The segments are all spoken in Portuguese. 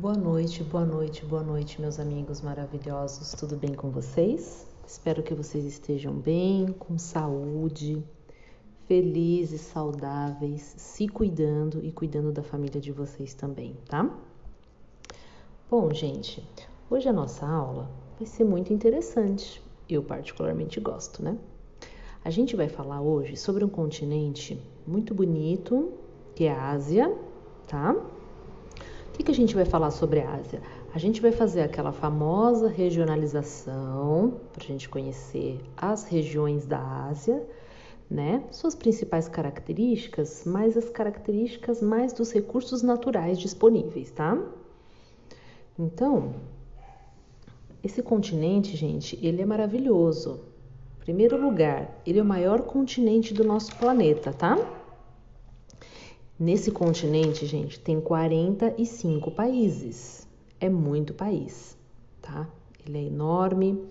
Boa noite, boa noite, boa noite, meus amigos maravilhosos. Tudo bem com vocês? Espero que vocês estejam bem, com saúde, felizes, saudáveis, se cuidando e cuidando da família de vocês também, tá? Bom, gente, hoje a nossa aula vai ser muito interessante. Eu particularmente gosto, né? A gente vai falar hoje sobre um continente muito bonito, que é a Ásia, tá? Que, que a gente vai falar sobre a Ásia? A gente vai fazer aquela famosa regionalização para a gente conhecer as regiões da Ásia, né? Suas principais características, mas as características mais dos recursos naturais disponíveis, tá? Então, esse continente, gente, ele é maravilhoso. Primeiro lugar, ele é o maior continente do nosso planeta, tá? Nesse continente, gente, tem 45 países. É muito país, tá? Ele é enorme,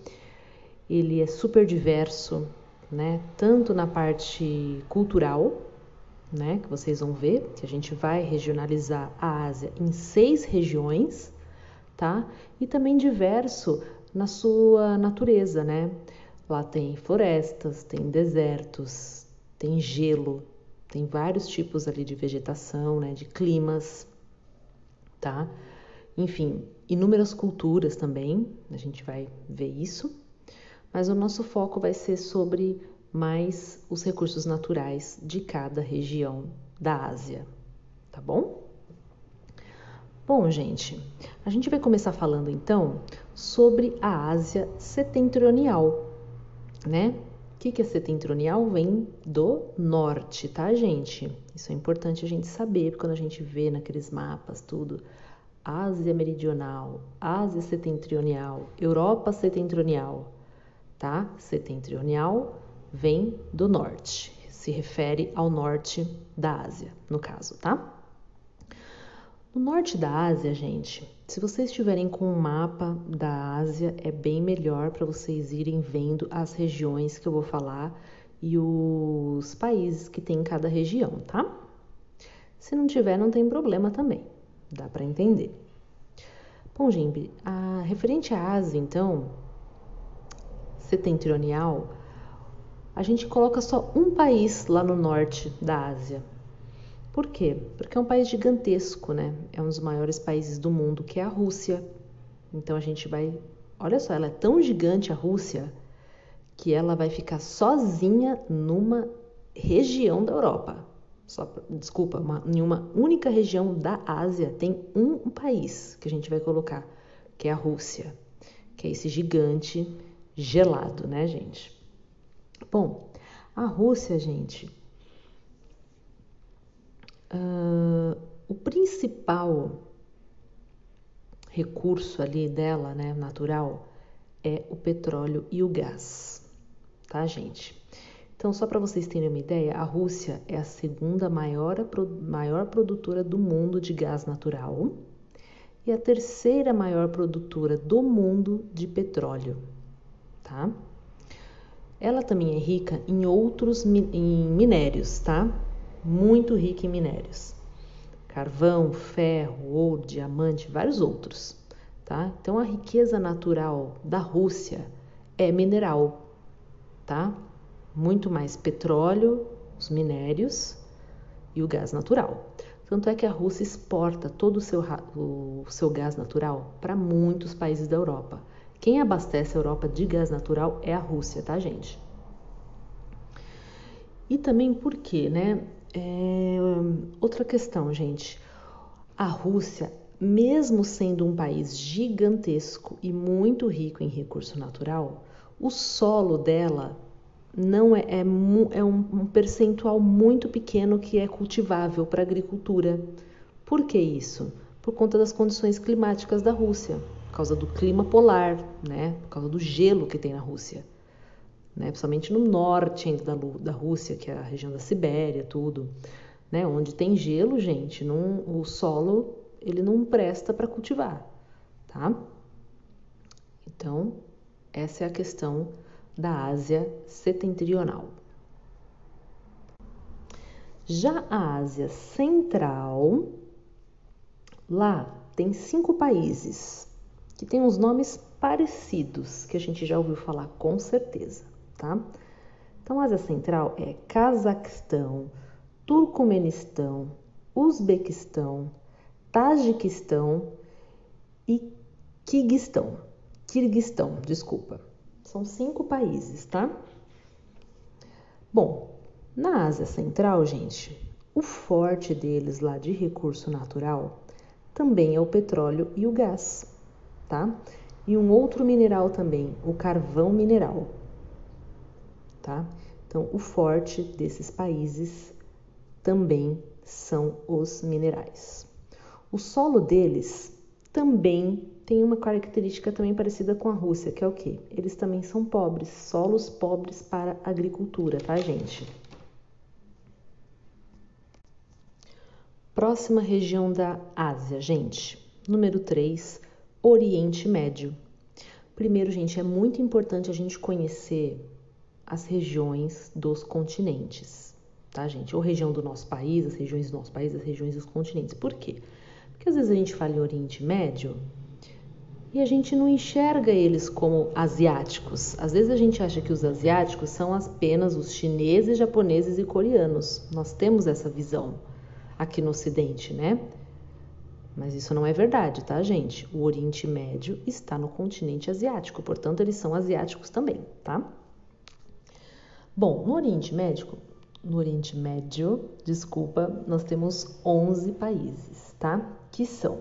ele é super diverso, né? Tanto na parte cultural, né? Que vocês vão ver que a gente vai regionalizar a Ásia em seis regiões, tá? E também diverso na sua natureza, né? Lá tem florestas, tem desertos, tem gelo, tem vários tipos ali de vegetação, né? De climas, tá? Enfim, inúmeras culturas também, a gente vai ver isso. Mas o nosso foco vai ser sobre mais os recursos naturais de cada região da Ásia, tá bom? Bom, gente, a gente vai começar falando então sobre a Ásia setentrional, né? O que, que é setentrional? Vem do norte, tá, gente? Isso é importante a gente saber quando a gente vê naqueles mapas tudo. Ásia meridional, Ásia setentrional, Europa setentrional, tá? Setentrional vem do norte, se refere ao norte da Ásia, no caso, tá? No norte da Ásia, gente, se vocês estiverem com um mapa da Ásia, é bem melhor para vocês irem vendo as regiões que eu vou falar e os países que tem em cada região, tá? Se não tiver, não tem problema também, dá para entender. Bom, gente, a, referente à Ásia, então, setentrional, a gente coloca só um país lá no norte da Ásia, por quê? Porque é um país gigantesco, né? É um dos maiores países do mundo, que é a Rússia. Então a gente vai. Olha só, ela é tão gigante, a Rússia, que ela vai ficar sozinha numa região da Europa. Só, desculpa, uma, em uma única região da Ásia tem um, país que a gente vai colocar, que é a Rússia, que é esse gigante gelado, né, gente? Bom, a Rússia, gente, Uh, o principal recurso ali dela, né, natural, é o petróleo e o gás, tá, gente? Então, só para vocês terem uma ideia, a Rússia é a segunda maior, maior produtora do mundo de gás natural e a terceira maior produtora do mundo de petróleo, tá? Ela também é rica em outros em minérios, tá? Muito rica em minérios. Carvão, ferro, ouro, diamante, vários outros. Tá? Então a riqueza natural da Rússia é mineral, tá? Muito mais petróleo, os minérios e o gás natural. Tanto é que a Rússia exporta todo o seu, o seu gás natural para muitos países da Europa. Quem abastece a Europa de gás natural é a Rússia, tá, gente? E também porque, né? É, outra questão, gente. A Rússia, mesmo sendo um país gigantesco e muito rico em recurso natural, o solo dela não é, é, é um, um percentual muito pequeno que é cultivável para agricultura. Por que isso? Por conta das condições climáticas da Rússia, por causa do clima polar, né? Por causa do gelo que tem na Rússia né? principalmente no norte ainda da, da Rússia, que é a região da Sibéria, tudo, né? onde tem gelo, gente, o solo ele não presta para cultivar, tá? Então, essa é a questão da Ásia setentrional. Já a Ásia Central, lá tem cinco países que têm uns nomes parecidos, que a gente já ouviu falar com certeza, tá? Então, Ásia Central é Cazaquistão, Turcomenistão, Uzbequistão, Tajiquistão e Kirguistão. Kirguistão, desculpa. São cinco países, tá? Bom, na Ásia Central, gente, o forte deles lá de recurso natural também é o petróleo e o gás, tá? E um outro mineral também, o carvão mineral, tá? Então, o forte desses países também são os minerais. O solo deles também tem uma característica também parecida com a Rússia, que é o quê? Eles também são pobres, solos pobres para agricultura, tá, gente? Próxima região da Ásia, gente. Número 3, Oriente Médio. Primeiro, gente, é muito importante a gente conhecer as regiões dos continentes, tá, gente? Ou região do nosso país, as regiões do nosso país, as regiões dos continentes. Por quê? Porque às vezes a gente fala em Oriente Médio e a gente não enxerga eles como asiáticos. Às vezes a gente acha que os asiáticos são apenas os chineses, japoneses e coreanos. Nós temos essa visão aqui no Ocidente, né? Mas isso não é verdade, tá, gente? O Oriente Médio está no continente asiático, portanto, eles são asiáticos também, tá? Bom, no Oriente Médio, no Oriente Médio, desculpa, nós temos 11 países, tá? Que são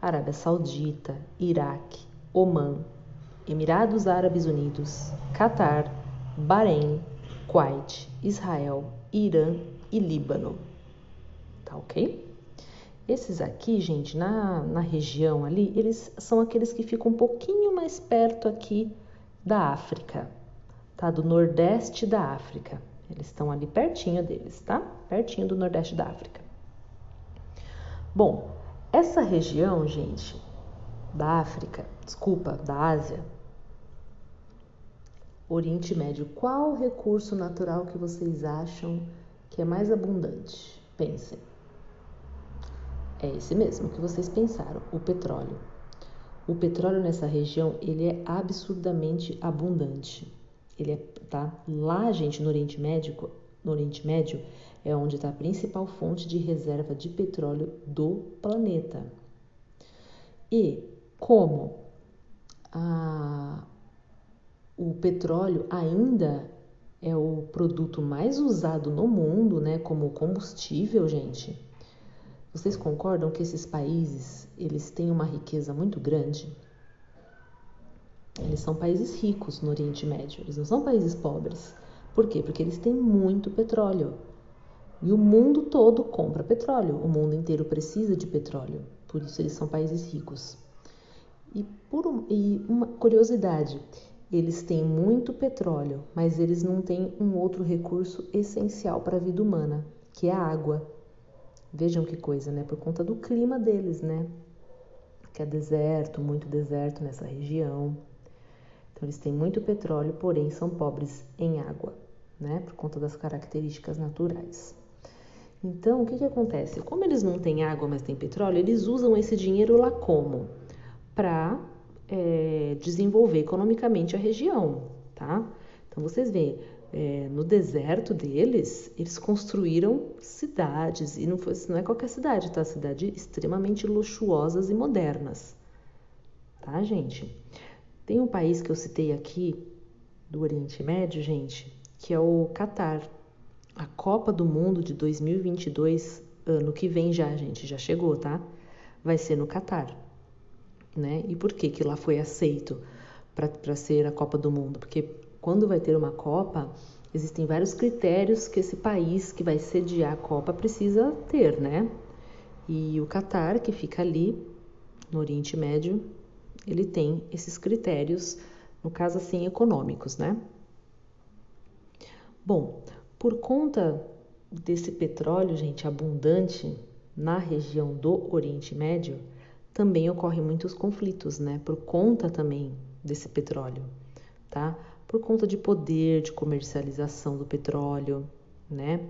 Arábia Saudita, Iraque, Omã, Emirados Árabes Unidos, Catar, Bahrein, Kuwait, Israel, Irã e Líbano. Tá ok? Esses aqui, gente, na, na região ali, eles são aqueles que ficam um pouquinho mais perto aqui da África, tá? Do nordeste da África. Eles estão ali pertinho deles, tá? Pertinho do nordeste da África. Bom, essa região, gente, da África, desculpa, da Ásia, Oriente Médio, qual recurso natural que vocês acham que é mais abundante? Pensem. É esse mesmo que vocês pensaram, o petróleo. O petróleo nessa região, ele é absurdamente abundante. Ele é, tá? Lá, gente, no Oriente Médio, no Oriente Médio é onde está a principal fonte de reserva de petróleo do planeta. E como a, o petróleo ainda é o produto mais usado no mundo, né, como combustível, gente. Vocês concordam que esses países, eles têm uma riqueza muito grande? Eles são países ricos no Oriente Médio, eles não são países pobres. Por quê? Porque eles têm muito petróleo. E o mundo todo compra petróleo, o mundo inteiro precisa de petróleo, por isso eles são países ricos. E, por um, e uma curiosidade, eles têm muito petróleo, mas eles não têm um outro recurso essencial para a vida humana, que é a água. Vejam que coisa, né? Por conta do clima deles, né? Que é deserto, muito deserto nessa região. Então, eles têm muito petróleo, porém são pobres em água, né? Por conta das características naturais. Então, o que, que acontece? Como eles não têm água, mas têm petróleo, eles usam esse dinheiro lá como? Para é, desenvolver economicamente a região, tá? Então, vocês veem, é, no deserto deles, eles construíram cidades, e não, foi, não é qualquer cidade, tá? Cidades extremamente luxuosas e modernas, tá, gente? Tem um país que eu citei aqui, do Oriente Médio, gente, que é o Catar. A Copa do Mundo de 2022, ano que vem já, gente, já chegou, tá? Vai ser no Catar, né? E por que que lá foi aceito para ser a Copa do Mundo? Porque quando vai ter uma Copa, existem vários critérios que esse país que vai sediar a Copa precisa ter, né? E o Catar, que fica ali no Oriente Médio, ele tem esses critérios, no caso assim, econômicos, né? Bom, por conta desse petróleo, gente, abundante na região do Oriente Médio, também ocorrem muitos conflitos, né? Por conta também desse petróleo, tá? Por conta de poder de comercialização do petróleo, né?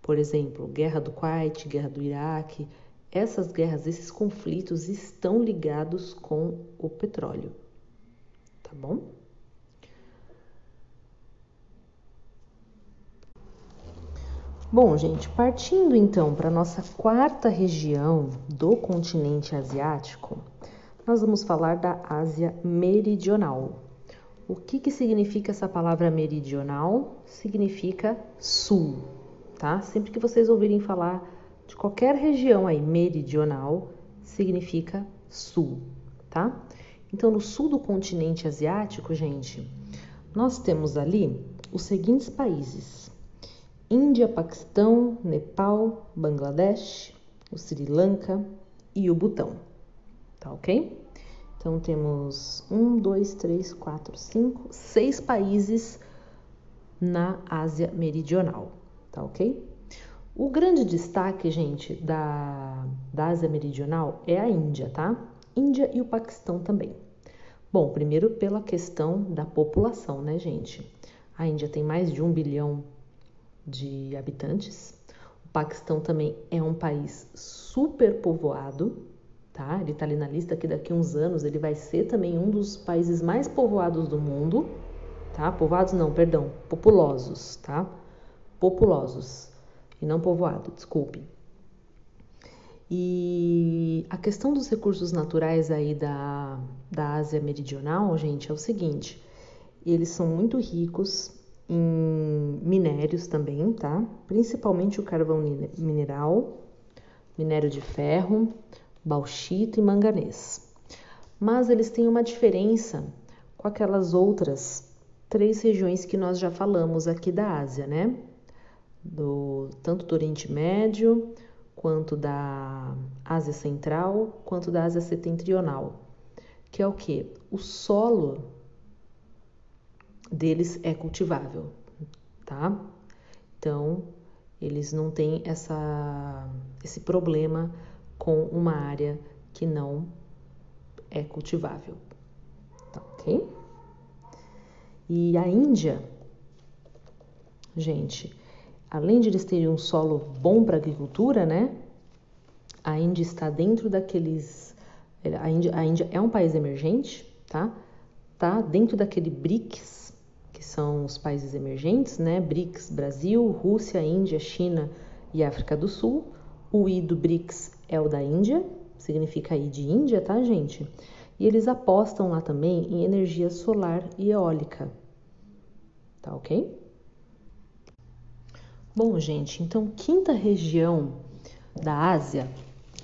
Por exemplo, guerra do Kuwait, guerra do Iraque, essas guerras, esses conflitos estão ligados com o petróleo. Tá bom? Bom, gente, partindo então para a nossa quarta região do continente asiático, nós vamos falar da Ásia Meridional. O que, que significa essa palavra meridional? Significa sul, tá? Sempre que vocês ouvirem falar de qualquer região aí meridional, significa sul, tá? Então, no sul do continente asiático, gente, nós temos ali os seguintes países: Índia, Paquistão, Nepal, Bangladesh, o Sri Lanka e o Butão. Tá ok? Então temos um, dois, três, quatro, cinco, seis países na Ásia Meridional, tá ok? O grande destaque, gente, da, da Ásia Meridional é a Índia, tá? Índia e o Paquistão também. Bom, primeiro pela questão da população, né, gente? A Índia tem mais de um bilhão de habitantes. O Paquistão também é um país super povoado, tá? Ele está ali na lista que daqui a uns anos ele vai ser também um dos países mais povoados do mundo, tá? Povoados não, perdão, populosos, tá? Populosos e não povoado, desculpe. E a questão dos recursos naturais aí da, da Ásia Meridional, gente, é o seguinte: eles são muito ricos em minérios também, tá? Principalmente o carvão mineral, minério de ferro, bauxita e manganês. Mas eles têm uma diferença com aquelas outras três regiões que nós já falamos aqui da Ásia, né? Do, tanto do Oriente Médio, quanto da Ásia Central, quanto da Ásia Setentrional, que é o que? O solo deles é cultivável, tá? Então, eles não têm essa, esse problema com uma área que não é cultivável. Tá ok? E a Índia, gente, além de eles terem um solo bom para agricultura, né? A Índia está dentro daqueles. A Índia, a Índia é um país emergente, tá? Tá dentro daquele BRICS, que são os países emergentes, né? BRICS, Brasil, Rússia, Índia, China e África do Sul. O I do BRICS é o da Índia, significa I de Índia, tá, gente? E eles apostam lá também em energia solar e eólica. Tá ok? Bom, gente, então, quinta região da Ásia,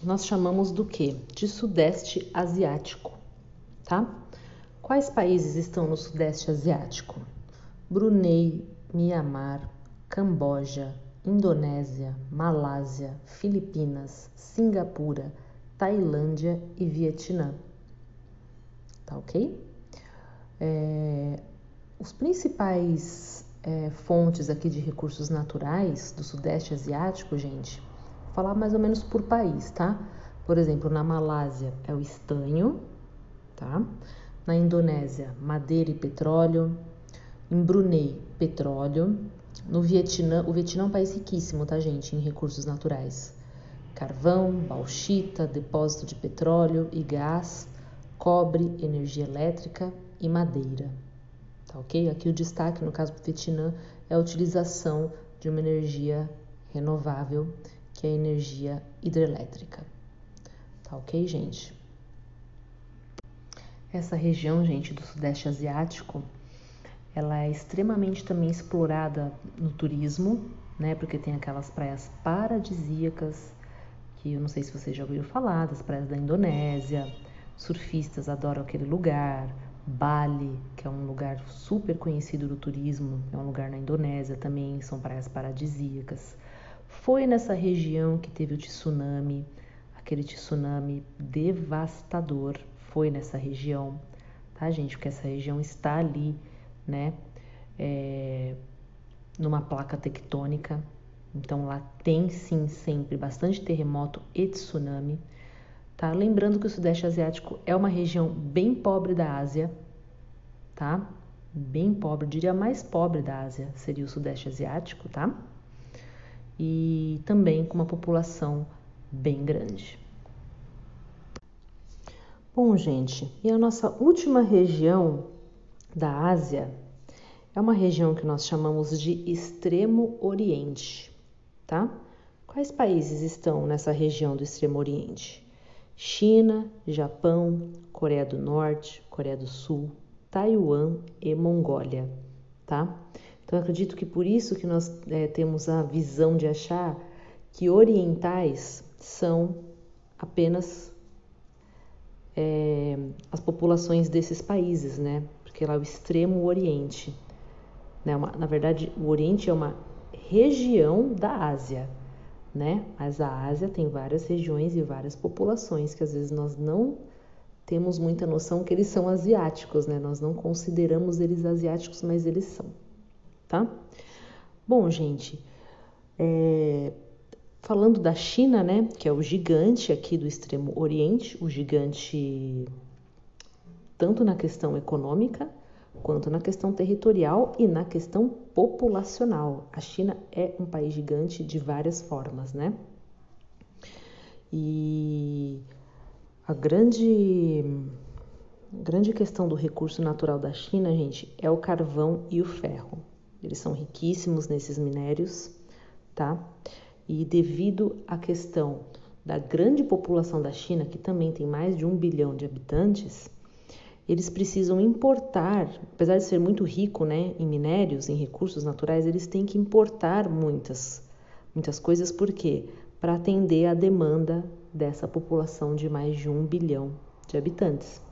nós chamamos do que? De Sudeste Asiático, tá? Quais países estão no Sudeste Asiático? Brunei, Mianmar, Camboja, Indonésia, Malásia, Filipinas, Singapura, Tailândia e Vietnã. Tá ok? É, os principais é, fontes aqui de recursos naturais do Sudeste Asiático, gente, vou falar mais ou menos por país, tá? Por exemplo, na Malásia é o estanho, tá? Na Indonésia, madeira e petróleo. Em Brunei, petróleo. No Vietnã, o Vietnã é um país riquíssimo, tá, gente, em recursos naturais. Carvão, bauxita, depósito de petróleo e gás, cobre, energia elétrica e madeira. Tá ok? Aqui o destaque, no caso do Vietnã, é a utilização de uma energia renovável, que é a energia hidrelétrica. Tá ok, gente? Essa região, gente, do Sudeste Asiático, ela é extremamente também explorada no turismo, né? Porque tem aquelas praias paradisíacas, que eu não sei se você já ouviu falar, das praias da Indonésia. Surfistas adoram aquele lugar. Bali, que é um lugar super conhecido do turismo, é um lugar na Indonésia também, são praias paradisíacas. Foi nessa região que teve o tsunami, aquele tsunami devastador, foi nessa região, tá, gente? Porque essa região está ali né? É, numa placa tectônica. Então lá tem sim sempre bastante terremoto e tsunami. Tá? Lembrando que o Sudeste Asiático é uma região bem pobre da Ásia, tá? Bem pobre, diria mais pobre da Ásia seria o Sudeste Asiático, tá? E também com uma população bem grande. Bom, gente, e a nossa última região da Ásia é uma região que nós chamamos de Extremo Oriente, tá? Quais países estão nessa região do Extremo Oriente? China, Japão, Coreia do Norte, Coreia do Sul, Taiwan e Mongólia, tá? Então acredito que por isso que nós é, temos a visão de achar que orientais são apenas é, as populações desses países, né? Porque lá é o extremo Oriente, né? Uma, na verdade, o Oriente é uma região da Ásia, né? Mas a Ásia tem várias regiões e várias populações que às vezes nós não temos muita noção que eles são asiáticos, né? Nós não consideramos eles asiáticos, mas eles são, tá? Bom, gente, é, Falando da China, né, que é o gigante aqui do extremo Oriente, o gigante tanto na questão econômica quanto na questão territorial e na questão populacional. A China é um país gigante de várias formas, né? E a grande grande questão do recurso natural da China, gente, é o carvão e o ferro. Eles são riquíssimos nesses minérios, tá? E devido à questão da grande população da China, que também tem mais de um bilhão de habitantes, eles precisam importar, apesar de ser muito rico né, em minérios, em recursos naturais, eles têm que importar muitas, muitas coisas, por quê? Para atender a demanda dessa população de mais de um bilhão de habitantes.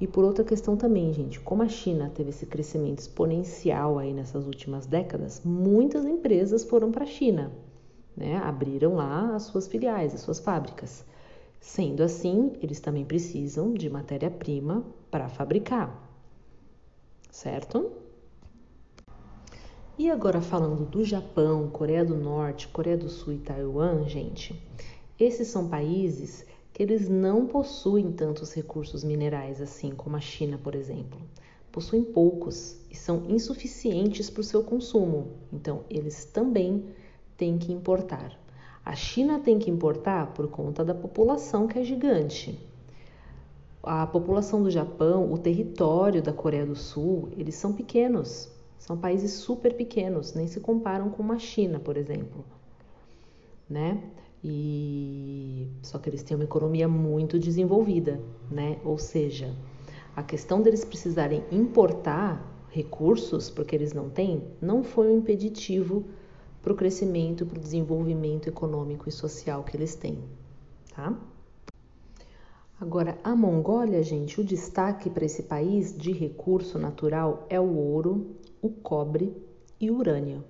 E por outra questão também, gente, como a China teve esse crescimento exponencial aí nessas últimas décadas, muitas empresas foram para a China né? Abriram lá as suas filiais, as suas fábricas. Sendo assim, eles também precisam de matéria-prima para fabricar, certo? E agora falando do Japão, Coreia do Norte, Coreia do Sul e Taiwan, gente, esses são países que eles não possuem tantos recursos minerais assim como a China, por exemplo. Possuem poucos e são insuficientes para o seu consumo. Então, eles também tem que importar. A China tem que importar por conta da população que é gigante. A população do Japão, o território da Coreia do Sul, eles são pequenos. São países super pequenos, nem se comparam com uma China, por exemplo. Né? E só que eles têm uma economia muito desenvolvida, né? Ou seja, a questão deles precisarem importar recursos porque eles não têm, não foi um impeditivo para o crescimento, para o desenvolvimento econômico e social que eles têm, tá? Agora, a Mongólia, gente, o destaque para esse país de recurso natural é o ouro, o cobre e o urânio.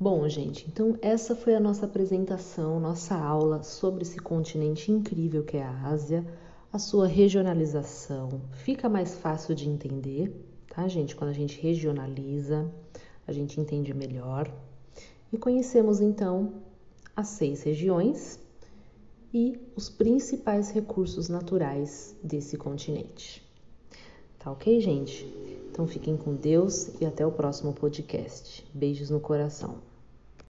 Bom, gente, então essa foi a nossa apresentação, nossa aula sobre esse continente incrível que é a Ásia, a sua regionalização. Fica mais fácil de entender, tá, gente, quando a gente regionaliza a gente entende melhor e conhecemos então as seis regiões e os principais recursos naturais desse continente. Tá ok, gente? Então fiquem com Deus e até o próximo podcast. Beijos no coração.